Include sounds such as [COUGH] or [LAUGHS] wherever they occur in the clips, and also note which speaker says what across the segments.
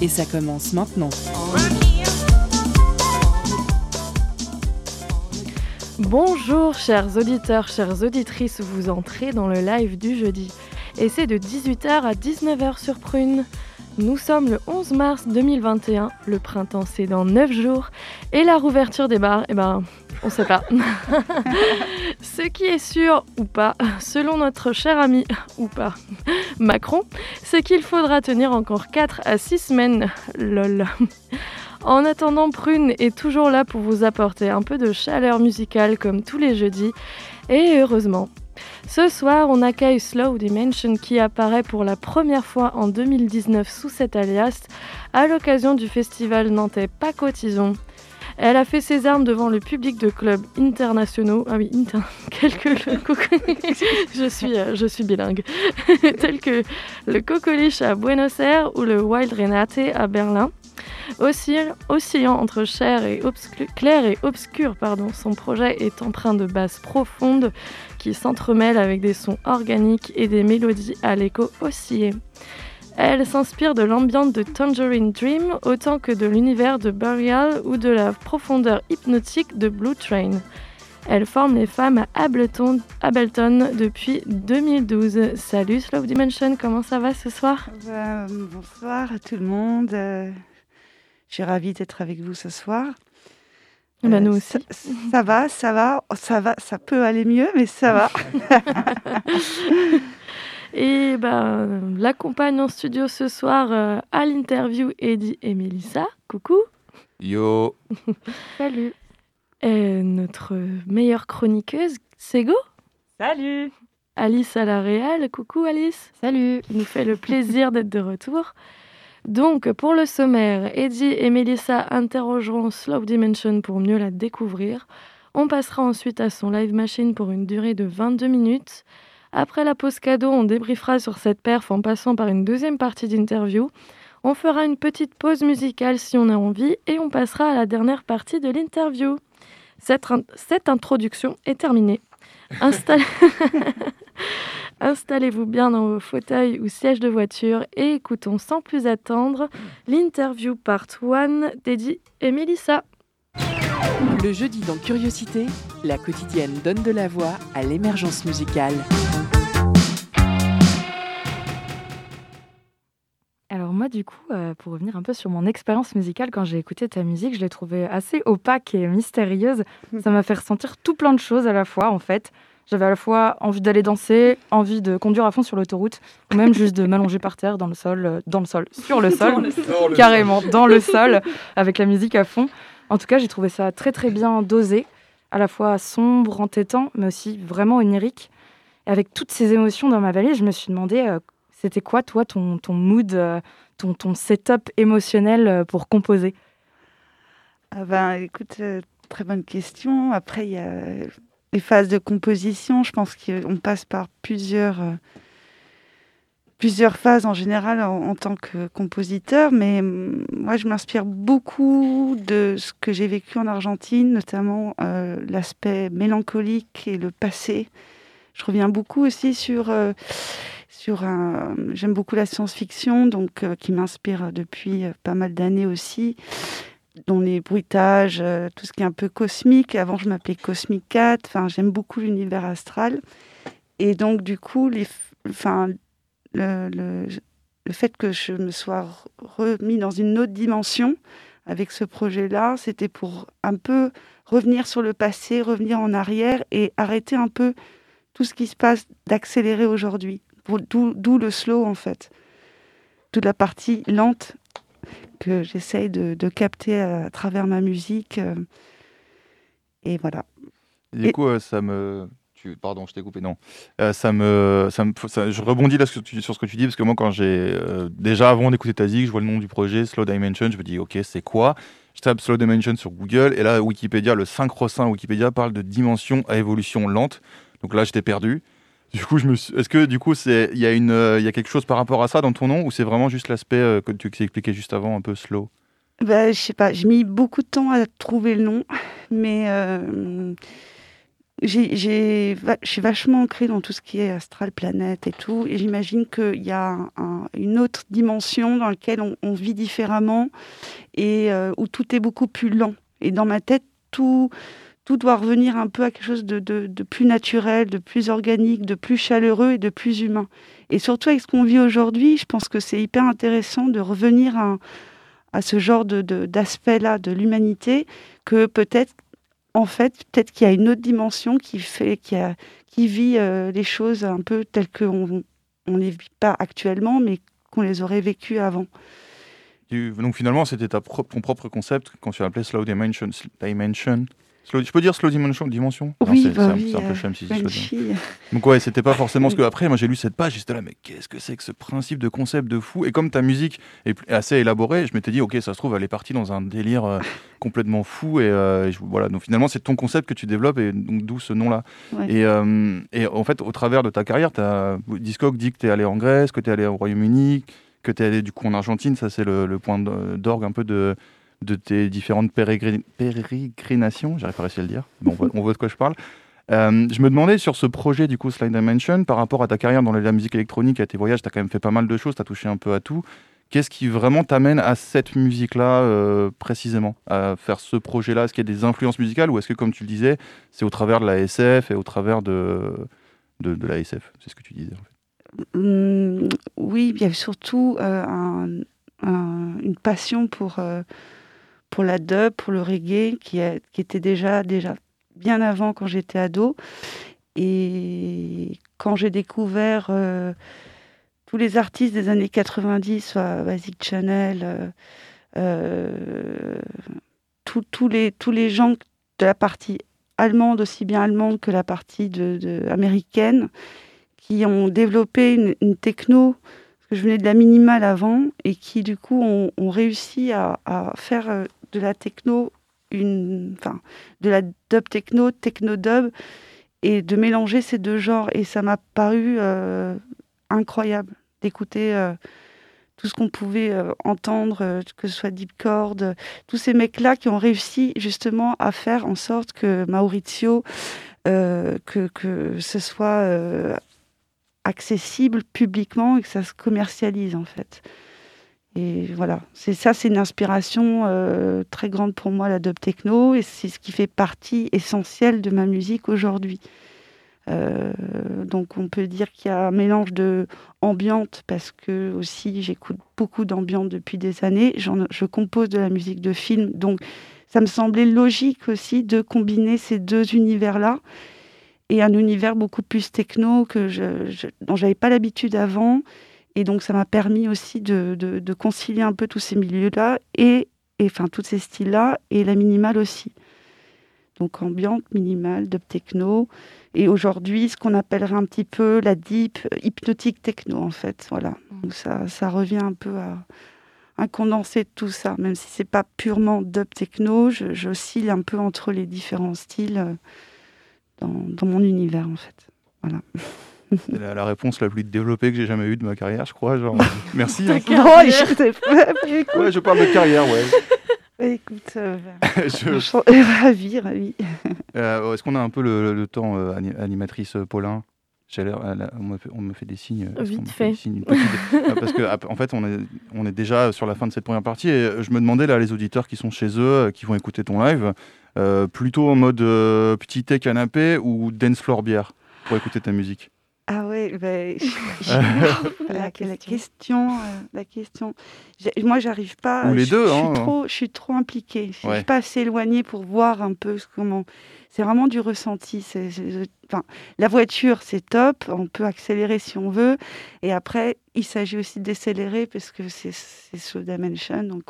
Speaker 1: Et ça commence maintenant.
Speaker 2: Bonjour chers auditeurs, chères auditrices, vous entrez dans le live du jeudi. Et c'est de 18h à 19h sur Prune. Nous sommes le 11 mars 2021, le printemps c'est dans 9 jours, et la rouverture des bars, eh ben, on sait pas. [LAUGHS] Ce qui est sûr ou pas, selon notre cher ami ou pas, Macron, c'est qu'il faudra tenir encore 4 à 6 semaines. Lol. En attendant, Prune est toujours là pour vous apporter un peu de chaleur musicale comme tous les jeudis, et heureusement. Ce soir, on accueille Slow Dimension qui apparaît pour la première fois en 2019 sous cet alias à l'occasion du festival nantais Pacotison. Elle a fait ses armes devant le public de clubs internationaux. Ah oui, inter... [LAUGHS] quelques [LAUGHS] euh, je suis bilingue. [LAUGHS] tels que le Cocoliche à Buenos Aires ou le Wild Renate à Berlin. oscillant entre clair et, clair et obscur, pardon, son projet est empreint de basses profondes qui s'entremêlent avec des sons organiques et des mélodies à l'écho oscillé. Elle s'inspire de l'ambiance de Tangerine Dream autant que de l'univers de Burial ou de la profondeur hypnotique de Blue Train. Elle forme les femmes à Ableton, Ableton depuis 2012. Salut Slow Dimension, comment ça va ce soir?
Speaker 3: Bonsoir à tout le monde. Euh, je suis ravie d'être avec vous ce soir.
Speaker 2: Bah, nous euh.
Speaker 3: Ça, va, ça va, ça va, ça peut aller mieux, mais ça va. [LAUGHS]
Speaker 2: et ben, l'accompagne en studio ce soir euh, à l'interview Eddie et Melissa. Coucou.
Speaker 4: Yo. [LAUGHS]
Speaker 2: Salut. Et notre meilleure chroniqueuse, Sego.
Speaker 5: Salut.
Speaker 2: Alice à la Réal. Coucou Alice.
Speaker 5: Salut.
Speaker 2: Il nous fait le plaisir d'être de retour. Donc, pour le sommaire, Eddie et Melissa interrogeront Slow Dimension pour mieux la découvrir. On passera ensuite à son live machine pour une durée de 22 minutes. Après la pause cadeau, on débriefera sur cette perf en passant par une deuxième partie d'interview. On fera une petite pause musicale si on a envie et on passera à la dernière partie de l'interview. Cette, cette, introduction est terminée. Installez... [LAUGHS] Installez-vous bien dans vos fauteuils ou sièges de voiture et écoutons sans plus attendre l'interview part 1 d'Eddie et Melissa.
Speaker 1: Le jeudi dans Curiosité, la quotidienne donne de la voix à l'émergence musicale.
Speaker 5: Alors moi du coup, euh, pour revenir un peu sur mon expérience musicale, quand j'ai écouté ta musique, je l'ai trouvée assez opaque et mystérieuse. Ça m'a fait ressentir tout plein de choses à la fois en fait. J'avais à la fois envie d'aller danser, envie de conduire à fond sur l'autoroute, ou même juste de m'allonger par terre dans le sol, euh, dans le sol, sur le [LAUGHS] sol, carrément dans le [LAUGHS] sol, avec la musique à fond. En tout cas, j'ai trouvé ça très très bien dosé, à la fois sombre, entêtant, mais aussi vraiment onirique. Et avec toutes ces émotions dans ma vallée, je me suis demandé, euh, c'était quoi toi ton, ton mood, euh, ton, ton setup émotionnel pour composer?
Speaker 3: Ah ben, écoute, très bonne question. Après, il y a les phases de composition, je pense qu'on passe par plusieurs, euh, plusieurs phases en général en, tant que compositeur, mais mm, moi je m'inspire beaucoup de ce que j'ai vécu en Argentine, notamment euh, l'aspect mélancolique et le passé. Je reviens beaucoup aussi sur, euh, sur un... J'aime beaucoup la science-fiction, donc qui m'inspire depuis pas mal d'années aussi dont les bruitages, euh, tout ce qui est un peu cosmique. Avant, je m'appelais Cosmic Cat. Enfin, j'aime beaucoup l'univers astral. Et donc, du coup, enfin, le, fait que je me sois remis dans une autre dimension avec ce projet-là, c'était pour un peu revenir sur le passé, revenir en arrière et arrêter un peu tout ce qui se passe d'accélérer aujourd'hui. D'où le slow, en fait. Toute la partie lente que j'essaye de, capter à, travers ma musique. Euh, et voilà.
Speaker 4: Du coup, euh, ça me, pardon, je t'ai coupé. Non, euh, ça me, ça me, je rebondis là sur, sur, ce que tu dis parce que moi, quand j'ai euh, déjà avant d'écouter ta zig, je vois le nom du projet Slow Dimension, je me dis ok, c'est quoi? Je tape Slow Dimension sur Google et là, Wikipédia, le 5 Wikipédia parle de dimension à évolution lente. Donc là, j'étais perdu. Du coup, je me est-ce que du coup, c'est, il y a quelque chose par rapport à ça dans ton nom ou c'est vraiment juste l'aspect que tu expliquais juste avant, un peu slow?
Speaker 3: Bah, je sais pas, j'ai mis beaucoup de temps à trouver le nom, mais j'ai, je suis vachement ancrée dans tout ce qui est astral, planète et tout. Et j'imagine qu'il y a une autre dimension dans laquelle on, vit différemment et euh, où tout est beaucoup plus lent. Et dans ma tête, tout, tout doit revenir un peu à quelque chose de, de, plus naturel, de plus organique, de plus chaleureux et de plus humain. Et surtout avec ce qu'on vit aujourd'hui, je pense que c'est hyper intéressant de revenir à, à ce genre d'aspect-là de l'humanité que peut-être en fait, peut-être qu'il y a une autre dimension qui fait, qui, a, qui vit euh, les choses un peu telles qu'on on les vit pas actuellement, mais qu'on les aurait vécues avant.
Speaker 4: Donc finalement, c'était ton propre concept quand tu appelé Slow Dimension, Dimension je peux dire slow dimension, dimension?
Speaker 3: Oui, c'est bah un,
Speaker 4: oui, un, peu euh, si je Donc ouais, c'était pas forcément ce que après moi j'ai lu cette page, j'étais là mais qu'est-ce que c'est que ce principe de concept de fou? Et comme ta musique est assez élaborée, je m'étais dit ok ça se trouve elle est partie dans un délire euh, [LAUGHS] complètement fou et, euh, voilà. Donc finalement c'est ton concept que tu développes et donc d'où ce nom là. Et, et, en fait au travers de ta carrière, as, Discog dit que tu es allé en Grèce, que tu es allé au Royaume-Uni, que tu es allé du coup en Argentine, ça c'est le, le point d'orgue un peu de de tes différentes pérégrinations, j'arrive pas réussi à le dire, on, voit, de quoi je parle. Euh, je me demandais sur ce projet du coup Slide Dimension, par rapport à ta carrière dans la musique électronique, à tes voyages, tu as quand même fait pas mal de choses, tu as touché un peu à tout. Qu'est-ce qui vraiment t'amène à cette musique-là euh, précisément, à faire ce projet-là? Est-ce qu'il y a des influences musicales ou est-ce que, comme tu le disais, c'est au travers de la SF et au travers de, de, la SF C'est ce que tu disais en.
Speaker 3: Mmh, oui, il y a surtout euh, une passion pour pour la dub, pour le reggae, qui, était déjà, déjà bien avant quand j'étais ado. Et quand j'ai découvert euh, tous les artistes des années 90, soit Basic Channel, euh, euh, tous les, tous les gens de la partie allemande, aussi bien allemande que la partie américaine, qui ont développé une, techno, parce que je venais de la minimale avant, et qui du coup ont, réussi à faire de la techno, une, enfin, de la dub techno, techno dub, et de mélanger ces deux genres. Et ça m'a paru euh, incroyable d'écouter euh, tout ce qu'on pouvait euh, entendre, que ce soit Deep Chord, tous ces mecs-là qui ont réussi justement à faire en sorte que Maurizio, que, que ce soit accessible publiquement et que ça se commercialise en fait. Et voilà, c'est ça, c'est une inspiration euh, très grande pour moi, la techno, et c'est ce qui fait partie essentielle de ma musique aujourd'hui. Euh, donc on peut dire qu'il y a un mélange de ambiante, parce que aussi j'écoute beaucoup d'ambiante depuis des années, je compose de la musique de film, donc ça me semblait logique aussi de combiner ces deux univers-là, et un univers beaucoup plus techno que je, je, dont j'avais pas l'habitude avant, et donc, ça m'a permis aussi de, de, concilier un peu tous ces milieux-là et, et, enfin, tous ces styles-là et la minimale aussi. Donc, ambiante, minimale, dub techno. Et aujourd'hui, ce qu'on appellerait un petit peu la deep, hypnotique techno, en fait. Voilà. Mmh. Donc, ça, ça revient un peu à, un condensé de tout ça. Même si c'est pas purement dub techno, j'oscille un peu entre les différents styles euh, dans, dans mon univers, en fait. Voilà. [LAUGHS]
Speaker 4: C'est la, réponse la plus développée que j'ai jamais eue de ma carrière, je crois. Genre, [LAUGHS] merci.
Speaker 3: Hein. Oh, je...
Speaker 4: ouais, je parle de carrière, ouais.
Speaker 3: Écoute, euh, [LAUGHS] je... ravi, ravi.
Speaker 4: Euh, Est-ce qu'on a un peu le, temps, euh, animatrice euh, Paulin? J'ai l'air, on, me fait, des signes.
Speaker 2: Vite fait.
Speaker 4: Ah, parce que en fait, on est, on est déjà sur la fin de cette première partie et je me demandais là, les auditeurs qui sont chez eux, qui vont écouter ton live, plutôt en mode petit thé canapé ou dance floor bière pour écouter ta musique?
Speaker 3: Ben, [LAUGHS] la, question. la question, Moi, j'arrive pas.
Speaker 4: Ou les
Speaker 3: je,
Speaker 4: deux.
Speaker 3: Je,
Speaker 4: hein.
Speaker 3: suis trop, je suis trop impliquée. Je ne suis pas assez éloignée pour voir un peu comment. C'est vraiment du ressenti. La voiture, c'est top, on peut accélérer si on veut. Et après, il s'agit aussi de décélérer parce que c'est slow dimension. Donc,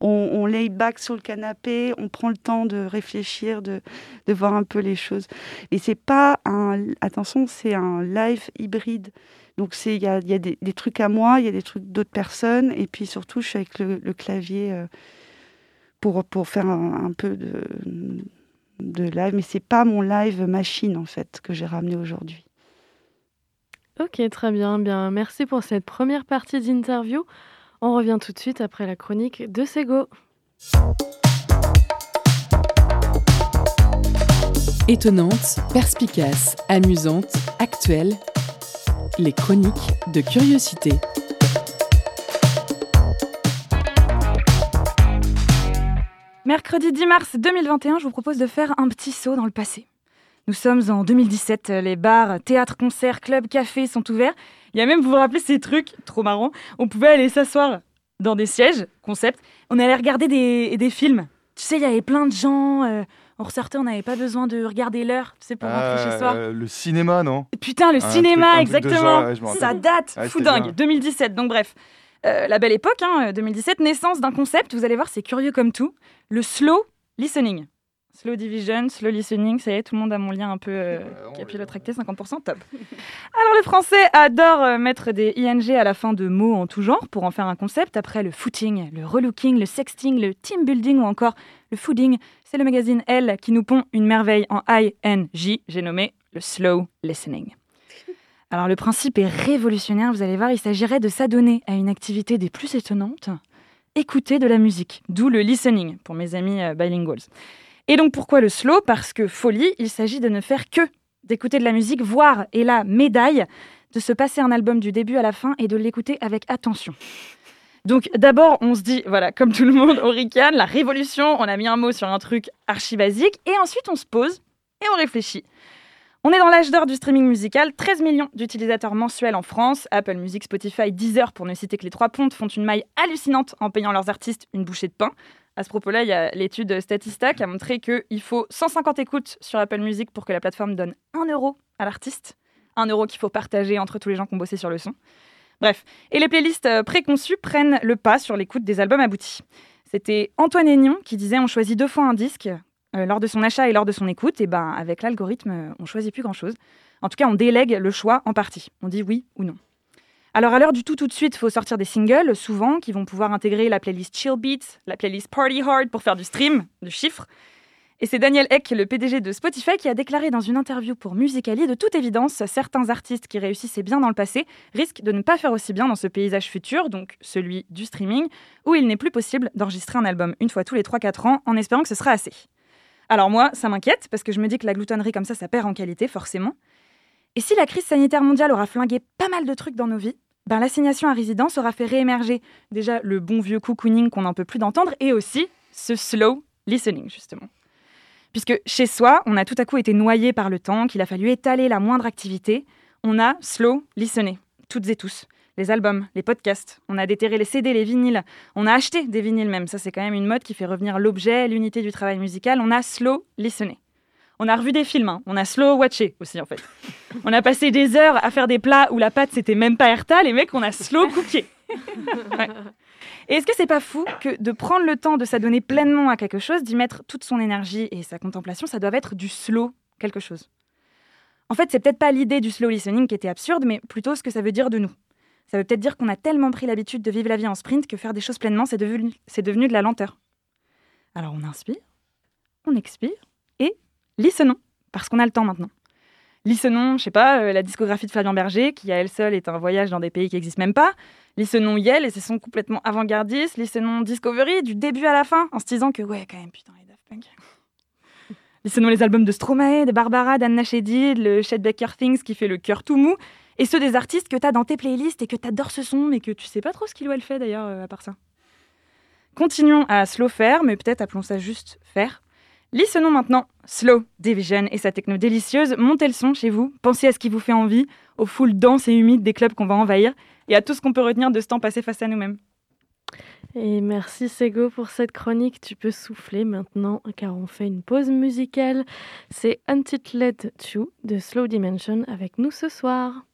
Speaker 3: on, lay back sur le canapé, on prend le temps de réfléchir, de, voir un peu les choses. Et c'est pas un, attention, c'est un live hybride. Donc, il y a, y a des, trucs à moi, il y a des trucs d'autres personnes. Et puis, surtout, je suis avec le, clavier euh, pour, pour faire un peu de de live, mais c'est pas mon live machine en fait que j'ai ramené aujourd'hui.
Speaker 2: Ok, très bien. Bien, merci pour cette première partie d'interview. On revient tout de suite après la chronique de Sego.
Speaker 1: Étonnante, perspicace, amusante, actuelle, les chroniques de curiosité.
Speaker 5: Mercredi 10 mars 2021, je vous propose de faire un petit saut dans le passé. Nous sommes en 2017, les bars, théâtres, concerts, clubs, cafés sont ouverts. Il y a même, vous vous rappelez ces trucs, trop marrants, on pouvait aller s'asseoir dans des sièges, concept, on allait regarder des, films. Tu sais, il y avait plein de gens, euh, on ressortait, on n'avait pas besoin de regarder l'heure, tu sais, pour rentrer chez soi.
Speaker 4: Euh, le cinéma, non?
Speaker 5: Putain, le cinéma, exactement. Ça date, fou dingue, 2017, donc bref. Euh, la belle époque, 2017, hein, naissance d'un concept, vous allez voir, c'est curieux comme tout, le slow listening. Slow division, slow listening, ça y est, tout le monde a mon lien un peu euh, capillotracté, 50%, top. [LAUGHS] Alors le français adore euh, mettre des ing à la fin de mots en tout genre pour en faire un concept. Après le footing, le relooking, le sexting, le team building ou encore le fooding, c'est le magazine Elle qui nous pond une merveille en ING, j'ai nommé le slow listening. Alors le principe est révolutionnaire, vous allez voir, il s'agirait de s'adonner à une activité des plus étonnantes, écouter de la musique, d'où le listening pour mes amis euh, bilinguals. Et donc pourquoi le slow? Parce que folie, il s'agit de ne faire que d'écouter de la musique, voire, et la médaille, de se passer un album du début à la fin et de l'écouter avec attention. Donc d'abord, on se dit, voilà, comme tout le monde, on ricane, la révolution, on a mis un mot sur un truc archi basique, et ensuite on se pose et on réfléchit. On est dans l'âge d'or du streaming musical, 13 millions d'utilisateurs mensuels en France, Apple Music, Spotify, Deezer, pour ne citer que les trois pontes, font une maille hallucinante en payant leurs artistes une bouchée de pain. À ce propos-là, il y a l'étude Statista qui a montré qu'il faut 150 écoutes sur Apple Music pour que la plateforme donne 1 euro à l'artiste. 1 euro qu'il faut partager entre tous les gens qui ont bossé sur le son. Bref, et les playlists euh, préconçues prennent le pas sur l'écoute des albums aboutis. C'était Antoine Aignon qui disait on choisit deux fois un disque, euh, lors de son achat et lors de son écoute, et ben avec l'algorithme, on choisit plus grand-chose. En tout cas, on délègue le choix en partie. On dit oui ou non. Alors à l'heure du tout tout de suite, il faut sortir des singles, souvent, qui vont pouvoir intégrer la playlist Chill Beats, la playlist Party Hard pour faire du stream, du chiffre. Et c'est Daniel Eck, le PDG de Spotify, qui a déclaré dans une interview pour Musicali, de toute évidence, certains artistes qui réussissaient bien dans le passé risquent de ne pas faire aussi bien dans ce paysage futur, donc celui du streaming, où il n'est plus possible d'enregistrer un album une fois tous les 3-4 ans en espérant que ce sera assez. Alors moi, ça m'inquiète parce que je me dis que la gloutonnerie comme ça, ça perd en qualité, forcément. Et si la crise sanitaire mondiale aura flingué pas mal de trucs dans nos vies, ben l'assignation à résidence aura fait réémerger déjà le bon vieux cocooning qu'on n'en peut plus d'entendre et aussi ce slow listening, justement. Puisque chez soi, on a tout à coup été noyé par le temps, qu'il a fallu étaler la moindre activité, on a slow listené, toutes et tous les albums, les podcasts, on a déterré les CD, les vinyles, on a acheté des vinyles même. Ça, c'est quand même une mode qui fait revenir l'objet, l'unité du travail musical. On a slow listené. On a revu des films, hein. on a slow watché aussi en fait. [LAUGHS] On a passé des heures à faire des plats où la pâte c'était même pas Erta, les mecs on a slow cooké. [LAUGHS] Et est-ce que c'est pas fou que de prendre le temps de s'adonner pleinement à quelque chose, d'y mettre toute son énergie et sa contemplation, ça doit être du slow quelque chose? En fait, c'est peut-être pas l'idée du slow listening qui était absurde, mais plutôt ce que ça veut dire de nous. Ça veut peut-être dire qu'on a tellement pris l'habitude de vivre la vie en sprint que faire des choses pleinement, c'est devenu, c'est devenu de la lenteur. Alors on inspire, on expire et listenons, parce qu'on a le temps maintenant. Listenons, je sais pas, euh, la discographie de Fabien Berger, qui à elle seule est un voyage dans des pays qui n'existent même pas. Listenons Yel et ses sons complètement avant-gardistes. Listenons Discovery du début à la fin, en se disant que ouais, quand même, putain, les Daft Punk. Listenons les albums de Stromae, de Barbara, d'Anna Shedid, le Chet Baker Things qui fait le cœur tout mou et ceux des artistes que tu as dans tes playlists et que tu adores ce son, mais que tu sais pas trop ce qu'il ou elle fait d'ailleurs, euh, à part ça. Continuons à slow faire, mais peut-être appelons ça juste faire. Listenons maintenant Slow Division et sa techno délicieuse. Montez le son chez vous, pensez à ce qui vous fait envie, aux foules denses et humides des clubs qu'on va envahir, et à tout ce qu'on peut retenir de ce temps passé face à nous-mêmes.
Speaker 2: Et merci Sego pour cette chronique. Tu peux souffler maintenant car on fait une pause musicale. C'est Untitled 2 de Slow Dimension avec nous ce soir.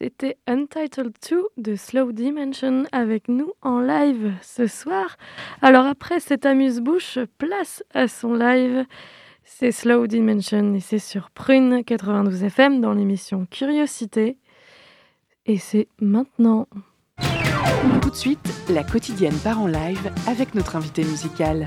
Speaker 2: C'était Untitled 2 de Slow Dimension avec nous en live ce soir. Alors après cet amuse-bouche, place à son live. C'est Slow Dimension et c'est sur Prune 92 FM dans l'émission Curiosité. Et c'est maintenant.
Speaker 1: Tout de suite, la quotidienne part en live avec notre invité musical.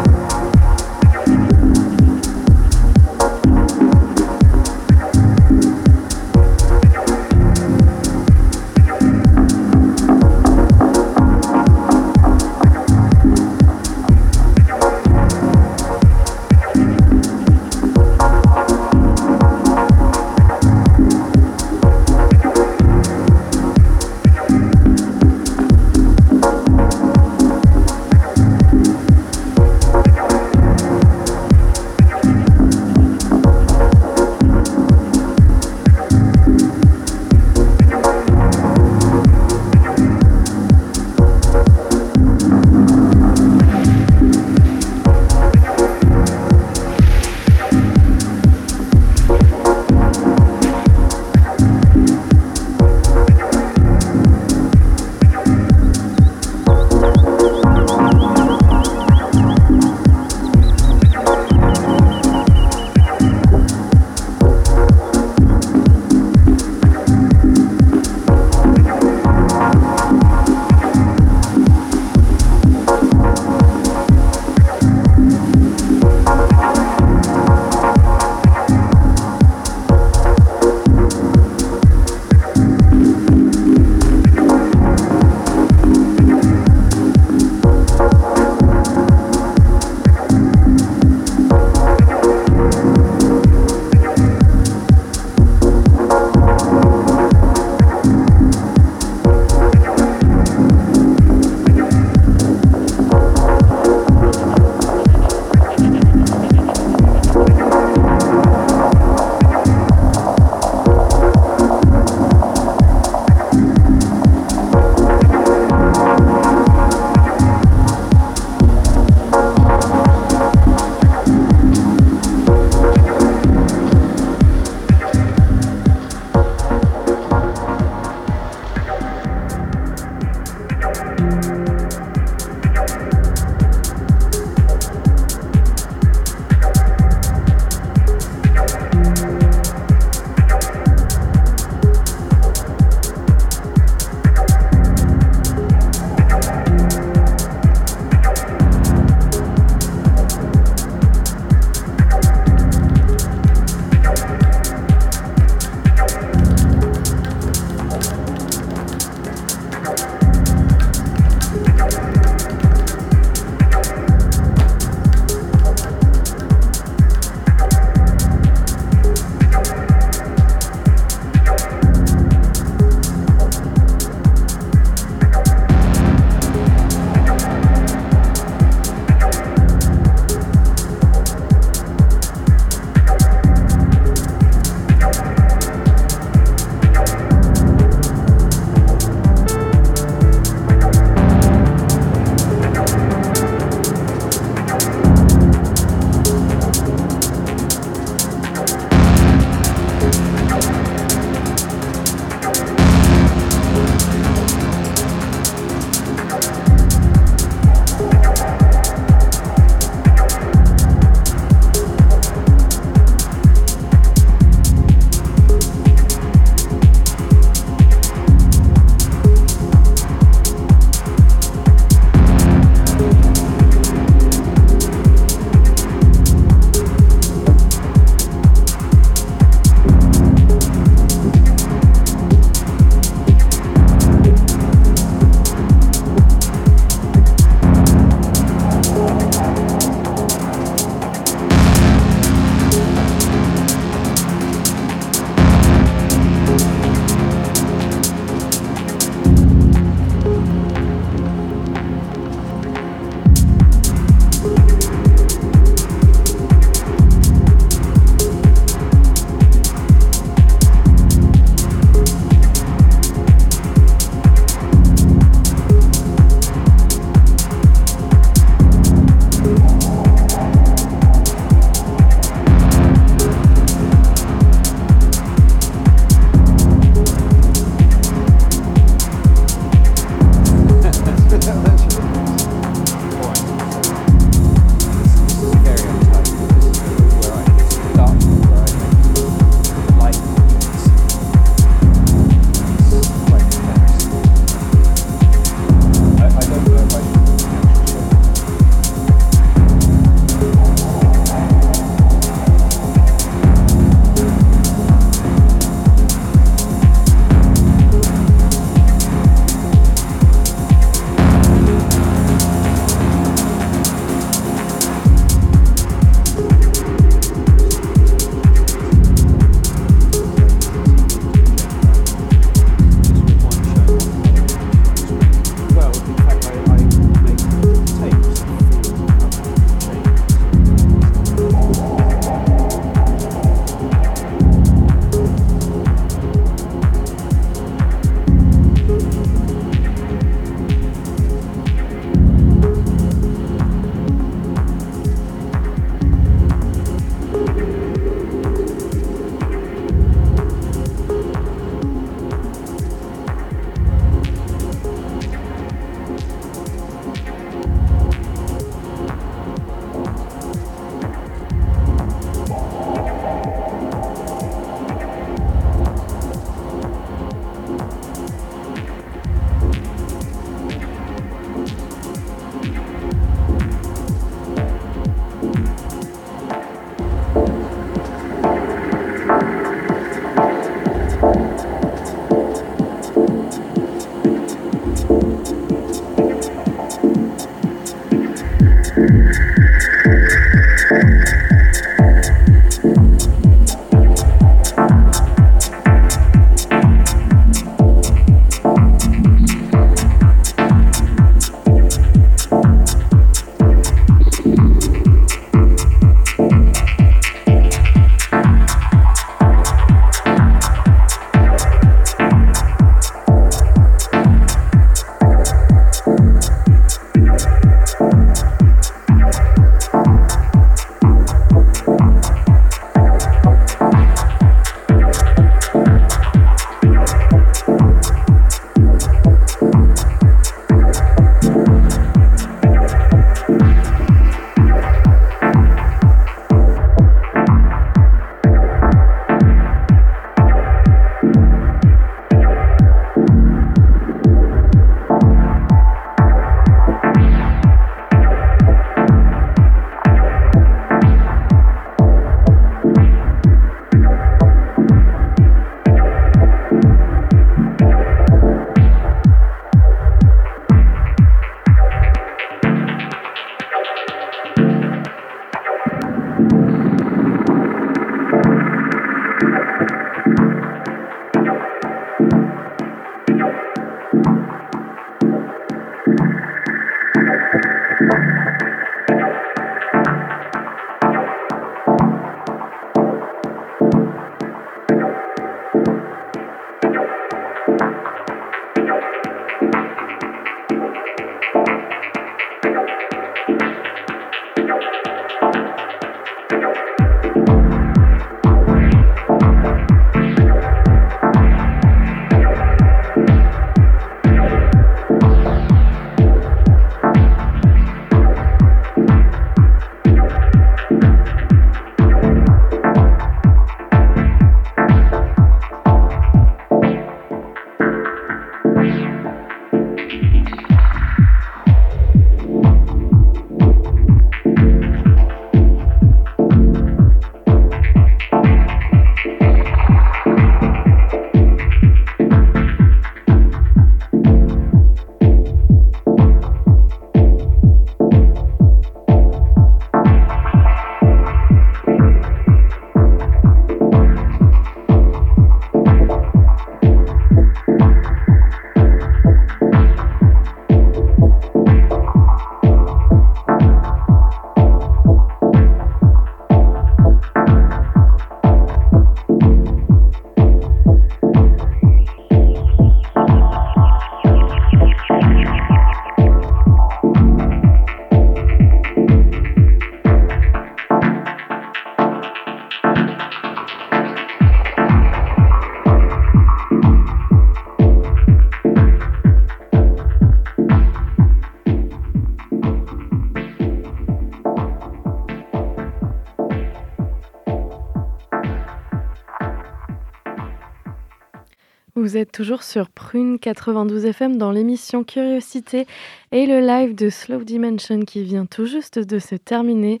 Speaker 2: Vous êtes toujours sur Prune 92 FM dans l'émission Curiosité et le live de Slow Dimension qui vient tout juste de se terminer.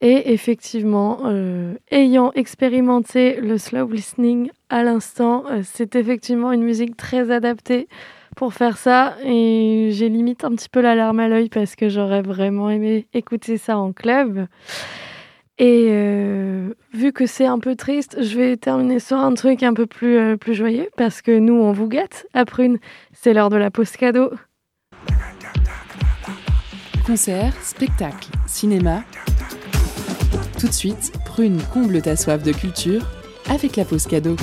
Speaker 2: Et effectivement, euh, ayant expérimenté le slow listening à l'instant, euh, c'est effectivement une musique très adaptée pour faire ça. Et j'ai limite un petit peu la larme à l'œil parce que j'aurais vraiment aimé écouter ça en club. Et euh, vu que c'est un peu triste, je vais terminer sur un truc un peu plus, euh, plus joyeux parce que nous, on vous gâte à Prune. C'est l'heure de la pause cadeau.
Speaker 1: Concert, spectacle, cinéma. Tout de suite, Prune comble ta soif de culture avec la pause cadeau.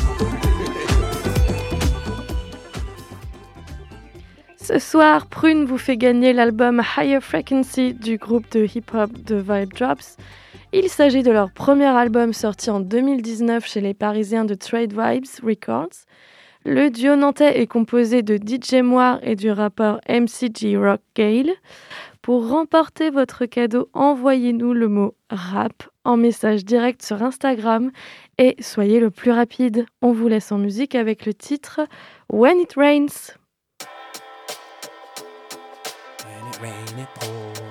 Speaker 2: Ce soir, Prune vous fait gagner l'album Higher Frequency du groupe de hip-hop The Vibe Drops. Il s'agit de leur premier album sorti en 2019 chez les Parisiens de Trade Vibes Records. Le duo nantais est composé de DJ Moir et du rappeur MCG Rock Gale. Pour remporter votre cadeau, envoyez-nous le mot rap en message direct sur Instagram et soyez le plus rapide. On vous laisse en musique avec le titre When It Rains. When it rain, it pours.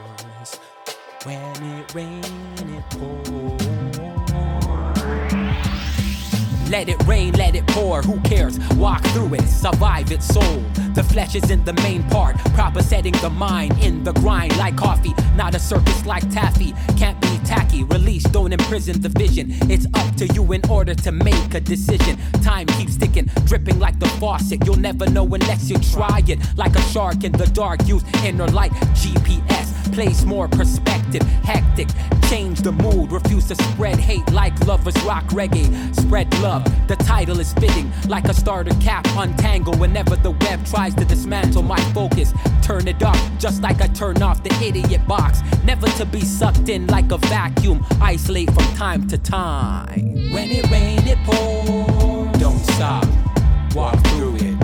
Speaker 6: Let it rain, let it pour, who cares? Walk through it, survive it, soul. The flesh is in the main part, proper setting the mind in the grind like coffee, not a circus like taffy. Can't be tacky, release, don't imprison the vision. It's up to you in order to make a decision. Time keeps ticking, dripping like the faucet. You'll never know unless you try it. Like a shark in the dark, use inner light, GPS. Place more perspective, hectic. Change the mood, refuse to spread hate like lovers rock reggae. Spread love, the title is fitting. Like a starter cap, untangle whenever the web tries to dismantle my focus. Turn it up, just like I turn off the idiot box. Never to be sucked in like a vacuum, isolate from time to time. When it rain, it pours. Don't stop, walk through it,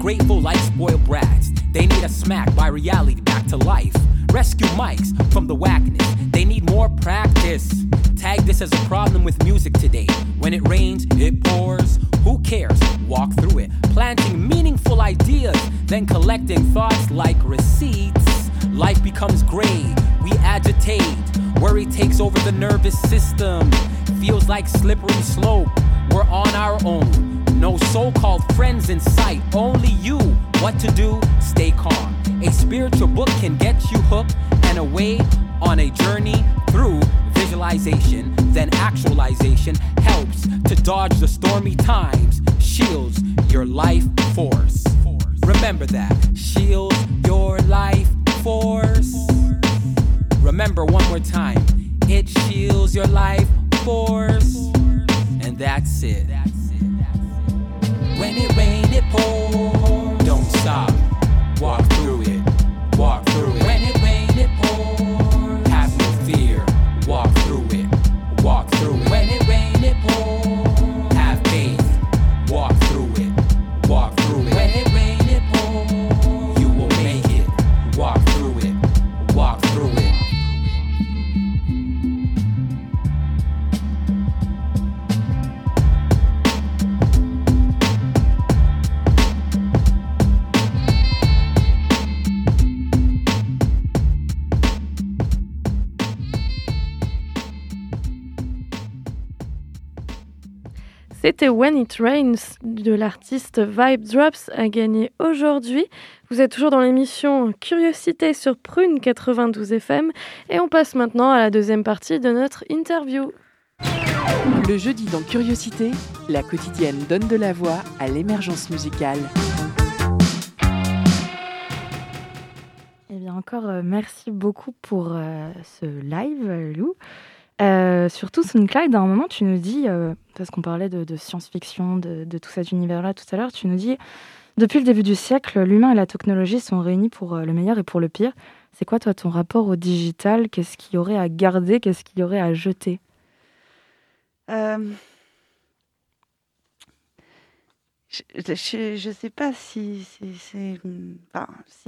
Speaker 6: ungrateful life spoiled brats. They need a smack by reality back to life. Rescue mics from the whackness. They need more practice. Tag this as a problem with music today. When it rains, it pours. Who cares? Walk through it. Planting meaningful ideas, then collecting thoughts like receipts. Life becomes gray. We agitate. Worry takes over the nervous system. Feels like slippery slope. We're on our own. No so called friends in sight. Only you. What to do? Stay calm. A spiritual book can get you hooked and away on a journey through visualization. Then actualization helps to dodge the stormy times, shields your life force. Remember that. Shield your life force. Remember one more time. It shields your life force. And that's it. When it rain, it pours. Don't stop. Walk
Speaker 2: C'était When It Rains de l'artiste Vibe Drops à gagner aujourd'hui. Vous êtes toujours dans l'émission Curiosité sur Prune 92 FM et on passe maintenant à la deuxième partie de notre interview.
Speaker 1: Le jeudi dans Curiosité, la quotidienne donne de la voix à l'émergence musicale.
Speaker 5: Eh bien, encore euh, merci beaucoup pour euh, ce live, Lou. Euh, surtout, SoundCloud, à un moment, tu nous dis, euh, parce qu'on parlait de, science-fiction, de, tout cet univers-là tout à l'heure, tu nous dis, depuis le début du siècle, l'humain et la technologie sont réunis pour euh, le meilleur et pour le pire. C'est quoi toi ton rapport au digital? Qu'est-ce qu'il y aurait à garder? Qu'est-ce qu'il y aurait à jeter?
Speaker 3: Euh, je ne sais pas si,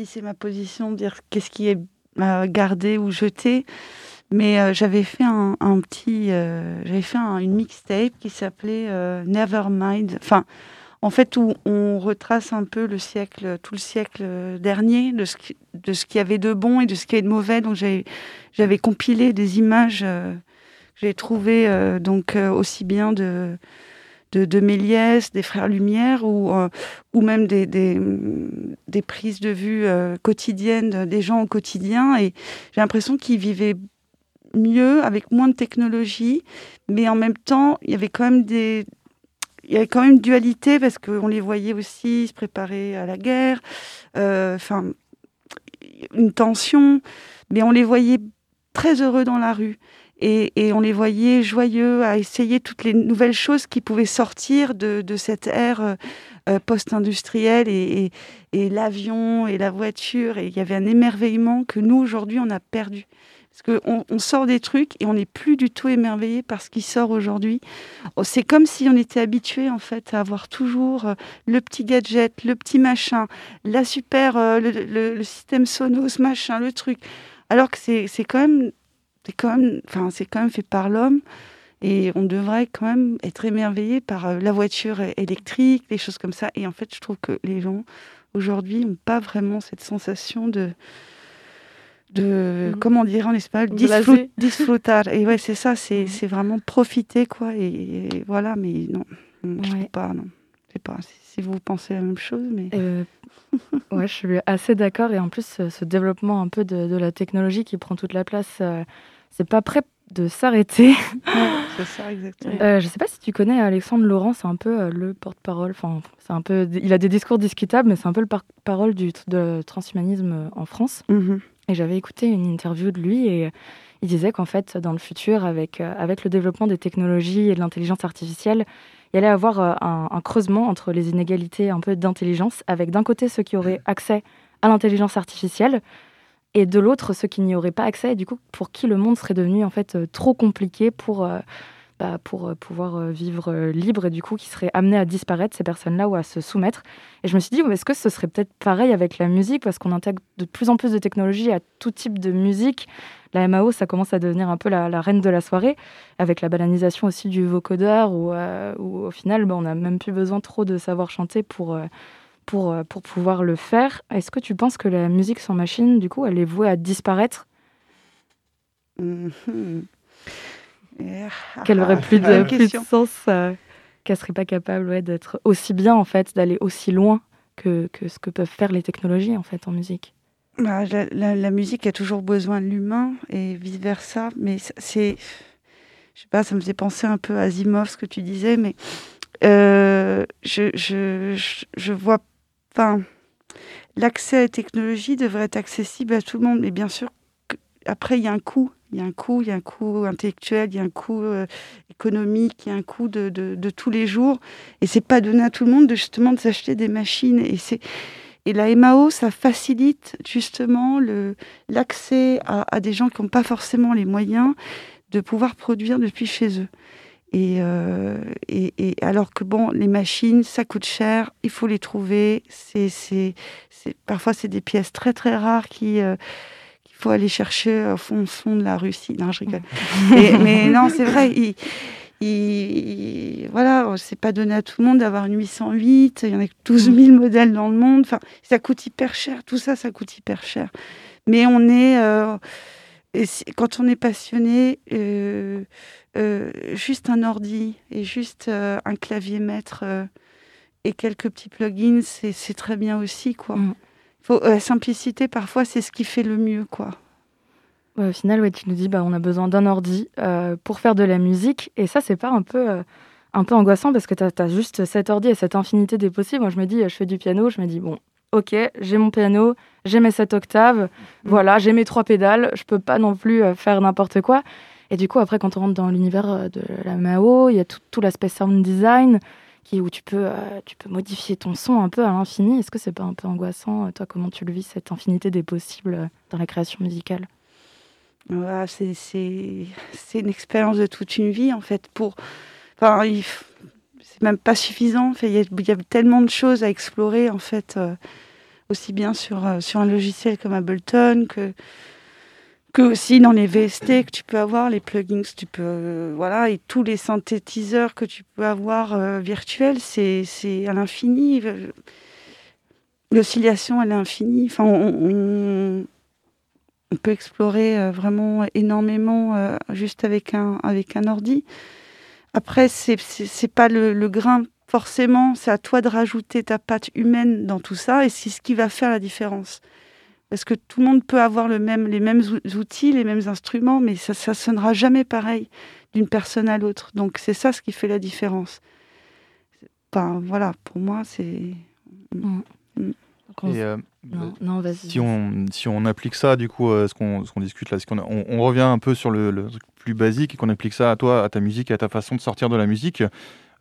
Speaker 3: c'est ma position de dire qu'est-ce qui est euh, gardé ou jeté mais euh, j'avais fait un, petit, euh, j'avais fait un, une mixtape qui s'appelait Nevermind. Enfin, en fait, où on retrace un peu le siècle, tout le siècle dernier, de ce de qu'il y avait de bon et de ce qui y avait de mauvais. Donc j'avais compilé des images que j'ai trouvées donc aussi bien de de, Méliès, des Frères Lumière, ou, euh, ou même des, des, prises de vue euh, quotidiennes des gens au quotidien. Et j'ai l'impression qu'ils vivaient mieux, avec moins de technologie, mais en même temps, il y avait quand même des... Il y avait quand même une dualité parce qu'on les voyait aussi se préparer à la guerre, euh, une tension, mais on les voyait très heureux dans la rue. Et, on les voyait joyeux à essayer toutes les nouvelles choses qui pouvaient sortir de, cette ère euh, post-industrielle et, l'avion et la voiture. Et il y avait un émerveillement que nous, aujourd'hui, on a perdu. Parce qu'on on sort des trucs et on n'est plus du tout émerveillé par ce qui sort aujourd'hui. Oh, c'est comme si on était habitué en fait à avoir toujours euh, le petit gadget, le petit machin, la super, le, le système Sonos, machin, le truc. Alors que c'est quand même c'est quand même, enfin, c'est quand même fait par l'homme. Et on devrait quand même être émerveillé par euh, la voiture électrique, des choses comme ça. Et en fait, je trouve que les gens aujourd'hui n'ont pas vraiment cette sensation de, de mhm. comment dire en espagnol, [LAUGHS] disfrutar. Et ouais, c'est ça, c'est, c'est vraiment profiter, quoi. Et, voilà, mais non, je ne sais pas, non. Je sais pas si vous pensez la même chose, mais.
Speaker 7: Euh, [LAUGHS] ouais, je suis assez d'accord. Et en plus, ce, développement un peu de, de, la technologie qui prend toute la place. Euh, c'est pas prêt de s'arrêter. [LAUGHS]
Speaker 3: c'est ça, exactement.
Speaker 7: Euh, je sais pas si tu connais Alexandre Laurent, c'est un peu euh, le porte-parole. Enfin, c'est un peu, il a des discours discutables, mais c'est un peu le porte-parole du de transhumanisme euh, en France. Mm-hmm. Et j'avais écouté une interview de lui et il disait qu'en fait, dans le futur, avec, euh, avec le développement des technologies et de l'intelligence artificielle, il y allait avoir un, un, creusement entre les inégalités un peu d'intelligence, avec d'un côté ceux qui auraient accès à l'intelligence artificielle et de l'autre ceux qui n'y auraient pas accès, et du coup pour qui le monde serait devenu en fait euh, trop compliqué pour, euh, bah, pour euh, pouvoir vivre libre et du coup qui seraient amenés à disparaître ces personnes-là ou à se soumettre. Et je me suis dit, est-ce que ce serait peut-être pareil avec la musique? Parce qu'on intègre de plus en plus de technologies à tout type de musique. La MAO, ça commence à devenir un peu la, reine de la soirée, avec la bananisation aussi du vocodeur, où, au final, bah, on n'a même plus besoin trop de savoir chanter pour pour, euh, pour pouvoir le faire. Est-ce que tu penses que la musique sans machine, du coup, elle est vouée à disparaître? Mm-hmm. Qu'elle aurait plus de, plus de sens, euh, qu'elle serait pas capable d'être aussi bien, en fait, d'aller aussi loin que, que, ce que peuvent faire les technologies, en fait, en musique
Speaker 3: bah, la, musique a toujours besoin de l'humain et vice-versa, mais c'est... Je sais pas, ça me faisait penser un peu à Asimov, ce que tu disais, mais euh, je, je, je vois enfin, l'accès à la technologie devrait être accessible à tout le monde. Mais bien sûr, après, il y a un coût. Il y a un coût, il y a un coût intellectuel, il y a un coût euh, économique, il y a un coût de, de, tous les jours. Et c'est pas donné à tout le monde de justement de s'acheter des machines. Et c'est et la MAO, ça facilite justement l'accès à, à, des gens qui n'ont pas forcément les moyens de pouvoir produire depuis chez eux. Euh, et, et, alors que bon, les machines, ça coûte cher, il faut les trouver. C'est, parfois, c'est des pièces très très rares qui euh, faut aller chercher au fond, fond de la Russie. Non, je rigole. [LAUGHS] mais non, c'est vrai. Il, il, voilà, c'est pas donné à tout le monde d'avoir une 808. Il y en a 12 000 modèles dans le monde. Enfin, ça coûte hyper cher. Tout ça, ça coûte hyper cher. Mais on est, euh, quand on est passionné. Euh, euh, juste un ordi et juste euh, un clavier maître euh, et quelques petits plugins, c'est très bien aussi, quoi. Mm. Faut, la simplicité, parfois, c'est ce qui fait le mieux, quoi.
Speaker 7: au final, ouais, tu nous dis, bah, on a besoin d'un ordi pour faire de la musique, et ça, c'est pas un peu, un peu angoissant parce que tu as, juste cet ordi et cette infinité des possibles. Moi, je me dis, je fais du piano, je me dis, bon, ok, j'ai mon piano, j'ai mes sept octaves, mm. voilà, j'ai mes trois pédales, je peux pas non plus faire n'importe quoi. Et du coup, après, quand on rentre dans l'univers euh, de la Mao, il y a tout, l'aspect sound design où tu peux, euh, tu peux modifier ton son un peu à l'infini. Est-ce que c'est pas un peu angoissant Toi, comment tu le vis, cette infinité des possibles euh, dans la création musicale?
Speaker 3: C'est, une expérience de toute une vie, en fait. Pour... Enfin, c'est même pas suffisant. Il y, a tellement de choses à explorer en fait, aussi bien sur, sur un logiciel comme Ableton que que aussi dans les VST que tu peux avoir, les plugins tu peux, voilà, et tous les synthétiseurs que tu peux avoir virtuels, c'est à l'infini. L'oscillation, elle est infinie. Enfin, on, peut explorer euh, vraiment énormément euh, juste avec un, avec un ordi. Après, c'est n'est pas le, grain forcément, c'est à toi de rajouter ta patte humaine dans tout ça et c'est ce qui va faire la différence. Parce que tout le monde peut avoir le même, les mêmes outils, les mêmes instruments, mais ça ne sonnera jamais pareil d'une personne à l'autre. Donc c'est ça ce qui fait la différence. Enfin, voilà, pour moi, c'est... Mm.
Speaker 4: Mm. Euh, non, Si on, si on applique ça, du coup, euh, ce qu'on discute là, qu'on on, on, revient un peu sur le, truc plus basique et qu'on applique ça à toi, à ta musique, à ta façon de sortir de la musique.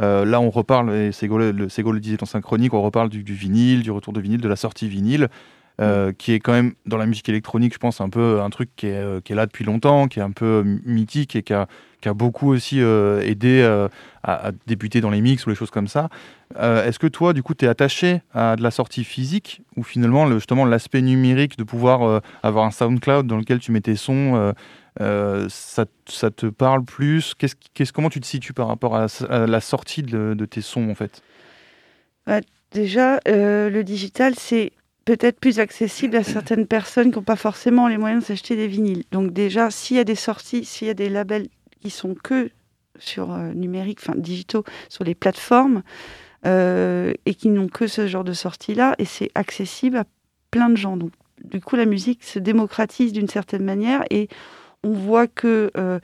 Speaker 4: Euh, là, on reparle, et Sego le, le disait dans synchronique, on reparle du, vinyle, du retour de vinyle, de la sortie vinyle. Mm. qui est quand même dans la musique électronique, je pense, un peu un truc qui est, qui est là depuis longtemps, qui est un peu mythique et qui a, qui a beaucoup aussi euh, aidé euh, à, débuter dans les mix ou les choses comme ça. Euh, est-ce que toi, du coup, tu es attaché à de la sortie physique ou finalement, le, justement, l'aspect numérique de pouvoir avoir un SoundCloud dans lequel tu mets tes sons ça, ça, te parle plus? Qu'est-ce, qu'est-ce, Comment tu te situes par rapport à, la sortie de, de, tes sons, en fait?
Speaker 3: Bah, Déjà, le digital, c'est peut-être plus accessible à certaines personnes qui n'ont pas forcément les moyens de s'acheter des vinyles. Donc déjà, s'il y a des sorties, s'il y a des labels qui sont que sur euh, numérique, enfin digitaux, sur les plateformes, euh, et qui n'ont que ce genre de sortie-là, et c'est accessible à plein de gens. Donc, du coup, la musique se démocratise d'une certaine manière, et on voit que euh,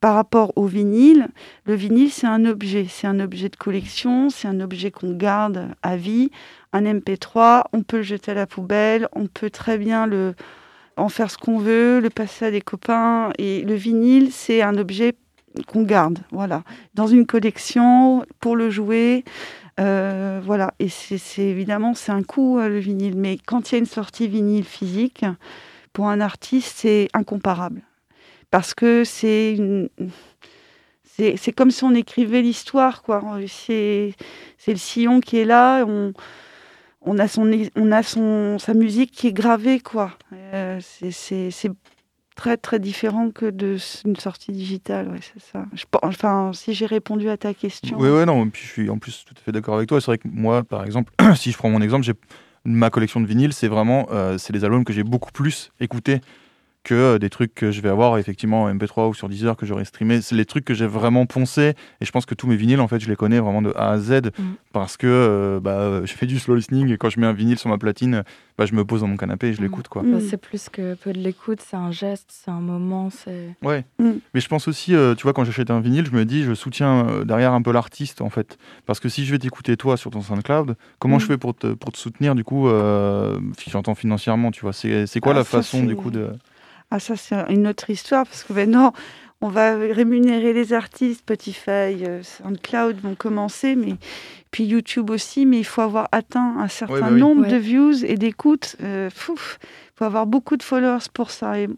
Speaker 3: par rapport au vinyle, le vinyle, c'est un objet, c'est un objet de collection, c'est un objet qu'on garde à vie. Un MP3, on peut le jeter à la poubelle, on peut très bien le en faire ce qu'on veut, le passer à des copains. Et le vinyle, c'est un objet qu'on garde, voilà, dans une collection pour le jouer. Euh, voilà, et c'est évidemment c'est un coût euh, le vinyle, mais quand il y a une sortie vinyle physique, pour un artiste, c'est incomparable. Parce que c'est c'est comme si on écrivait l'histoire, quoi. C'est le sillon qui est là, on, on a son on a son sa musique qui est gravée quoi. Euh, c'est très très différent que de une sortie digitale c'est ça. Enfin si j'ai répondu à ta question.
Speaker 4: Oui ouais non puis je suis en plus tout à fait d'accord avec toi. C'est vrai que moi par exemple [CLEARS THROAT] si je prends mon exemple j'ai ma collection de vinyles c'est vraiment euh, c'est les albums que j'ai beaucoup plus écoutés que euh, des trucs que je vais avoir effectivement en MP3 ou sur Deezer que j'aurais streamé. C'est les trucs que j'ai vraiment poncé et je pense que tous mes vinyles en fait je les connais vraiment de A à Z mm. parce que euh, bah, je fais du slow listening et quand je mets un vinyle sur ma platine, bah, je me pose dans mon canapé et je mm. l'écoute quoi.
Speaker 5: Bah, c'est plus que peu de l'écoute, c'est un geste, c'est un moment, c'est.
Speaker 4: Ouais. Mm. Mais je pense aussi, euh, tu vois, quand j'achète un vinyle, je me dis, je soutiens derrière un peu l'artiste en fait, parce que si je vais t'écouter toi sur ton SoundCloud, comment je fais pour te pour te soutenir du coup, j'entends financièrement, tu vois, c'est quoi ah, la façon du coup de
Speaker 3: ah, ça, c'est une autre histoire, parce que maintenant, on va rémunérer les artistes, Spotify, euh, SoundCloud vont commencer, mais puis YouTube aussi, mais il faut avoir atteint un certain bah nombre de views et d'écoutes. Euh, il faut avoir beaucoup de followers pour ça. il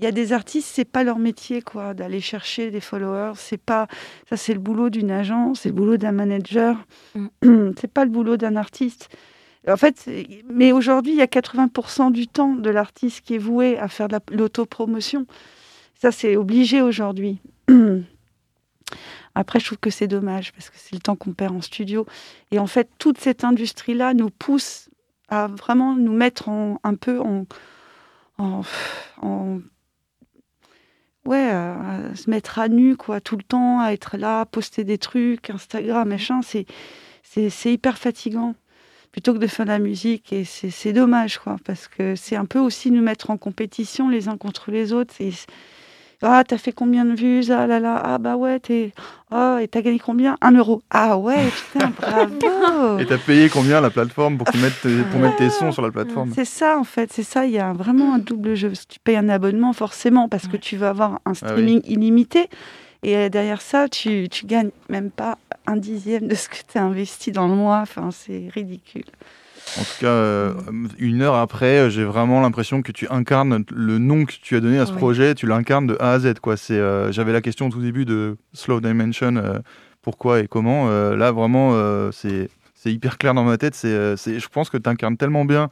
Speaker 3: y a des artistes, c'est pas leur métier, quoi, d'aller chercher des followers. C'est pas ça, c'est le boulot d'une agence, c'est le boulot d'un manager. Mm. [CLEARS THROAT] c'est pas le boulot d'un artiste. En fait, mais aujourd'hui, il y a 80% du temps de l'artiste qui est voué à faire de l'autopromotion. Ça, c'est obligé aujourd'hui. Après, je trouve que c'est dommage parce que c'est le temps qu'on perd en studio. Et en fait, toute cette industrie-là nous pousse à vraiment nous mettre un peu en, ouais, à se mettre à nu, quoi, tout le temps, à être là, poster des trucs, Instagram, machin. C'est hyper fatigant plutôt que de faire de la musique. Et c'est dommage, quoi, parce que c'est un peu aussi nous mettre en compétition les uns contre les autres. Et, ah, t'as fait combien de vues Ah là là, ah bah ouais, t'es. Oh, et t'as gagné combien? Un euro. Ah ouais, putain, [LAUGHS] bravo
Speaker 4: Et t'as payé combien la plateforme pour, mettre, pour mettre tes sons sur la plateforme?
Speaker 3: C'est ça, en fait, c'est ça. Il y a vraiment un double jeu. Tu payes un abonnement, forcément, parce que tu vas avoir un ah streaming illimité. Et derrière ça, tu, tu gagnes même pas un dixième de ce que tu as investi dans le mois. Enfin, c'est ridicule.
Speaker 4: En tout cas, euh, une heure après, euh, j'ai vraiment l'impression que tu incarnes le nom que tu as donné à ce projet, tu l'incarnes de A à Z. Quoi. C'est, j'avais la question au tout début de Slow Dimension pourquoi et comment. là, vraiment, c'est hyper clair dans ma tête. C'est, je pense que tu incarnes tellement bien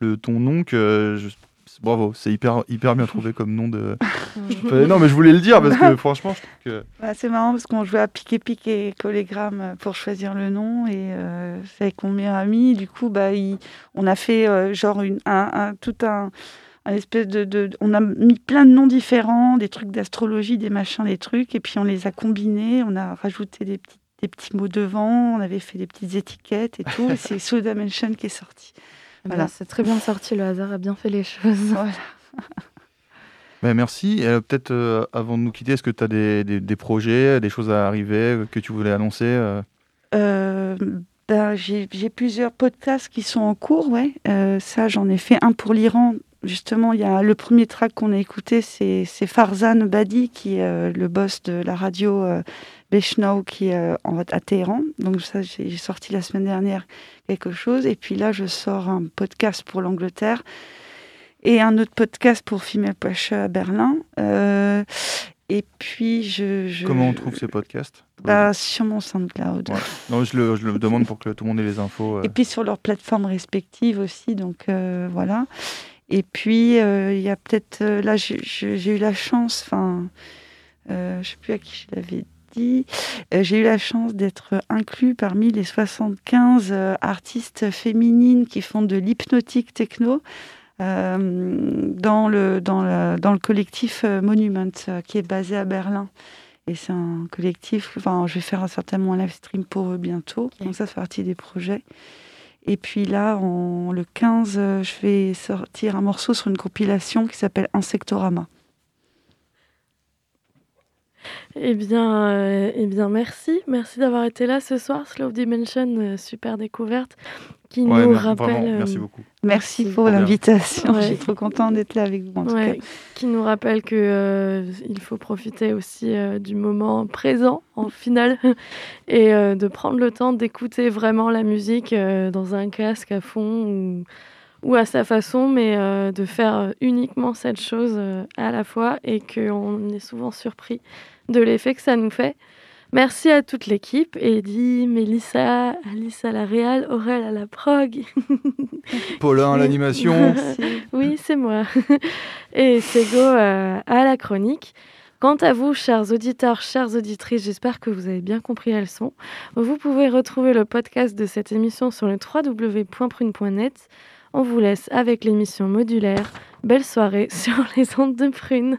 Speaker 4: le, ton nom que je, bravo, c'est hyper, hyper bien trouvé comme nom de. [LAUGHS] non, mais je voulais le dire parce que [LAUGHS] franchement, je trouve que.
Speaker 3: Bah, c'est marrant parce qu'on jouait à piquer piquer et collégramme pour choisir le nom et euh, c'est avec mon meilleur ami. Du coup, bah, on a fait euh, genre une, un, tout un. Un espèce de, de, on a mis plein de noms différents, des trucs d'astrologie, des machins, des trucs, et puis on les a combinés, on a rajouté des petits, des petits mots devant, on avait fait des petites étiquettes et tout. c'est [LAUGHS] Soda Mansion qui est sorti.
Speaker 2: Voilà. c'est très bien sorti, le hasard a bien fait les choses. Voilà. [LAUGHS]
Speaker 4: Ben, merci. Euh, peut-être euh, avant de nous quitter, est-ce que tu as des, des, projets, des choses à arriver euh, que tu voulais annoncer
Speaker 3: ben, J'ai plusieurs podcasts qui sont en cours. Ouais. ça, j'en ai fait un pour l'Iran. Justement, il y a le premier track qu'on a écouté, c'est Farzan Badi, qui est le boss de la radio Bechnaou qui est à Téhéran. Donc ça, j'ai sorti la semaine dernière quelque chose. Et puis là, je sors un podcast pour l'Angleterre et un autre podcast pour Female Pasha à Berlin. Euh, et puis, je,
Speaker 4: Comment on trouve ces podcasts?
Speaker 3: Bah, Sur mon SoundCloud.
Speaker 4: Non, je le, je le, demande pour que tout le monde ait les infos.
Speaker 3: Euh. Et puis sur leurs plateformes respectives aussi. Donc euh, voilà. Et puis, il y a peut-être. là, j'ai eu la chance. Enfin, je ne sais plus à qui je l'avais dit. J'ai eu la chance d'être inclus parmi les 75 artistes féminines qui font de l'hypnotique techno. Euh, dans, le, dans, dans le collectif euh, Monument, euh, qui est basé à Berlin. Et c'est un collectif, enfin, je vais faire certainement un live stream pour eux bientôt. Donc ça, c'est partie des projets. Et puis là, en, le 15, je vais sortir un morceau sur une compilation qui s'appelle Insectorama.
Speaker 2: Eh bien, eh bien, merci. Merci d'avoir été là ce soir. Slow Dimension, super découverte qui nous rappelle.
Speaker 4: merci euh, beaucoup.
Speaker 3: Merci pour l'invitation. Je suis trop contente d'être là avec vous. En tout cas.
Speaker 2: Qui nous rappelle que euh, il faut profiter aussi euh, du moment présent en finale [LAUGHS] et de prendre le temps d'écouter vraiment la musique dans un casque à fond ou, ou à sa façon, mais de faire uniquement cette chose à la fois et qu'on est souvent surpris de l'effet que ça nous fait. Merci à toute l'équipe, Eddie, Mélissa, Alice à la réal, Aurel à la prog. [LAUGHS]
Speaker 4: Paulin à l'animation.
Speaker 2: oui, c'est moi. [LAUGHS] Et Sego euh, à la chronique. Quant à vous, chers auditeurs, chères auditrices, j'espère que vous avez bien compris la leçon. Vous pouvez retrouver le podcast de cette émission sur le www.prune.net. On vous laisse avec l'émission modulaire. Belle soirée [LAUGHS] sur les ondes de Prune.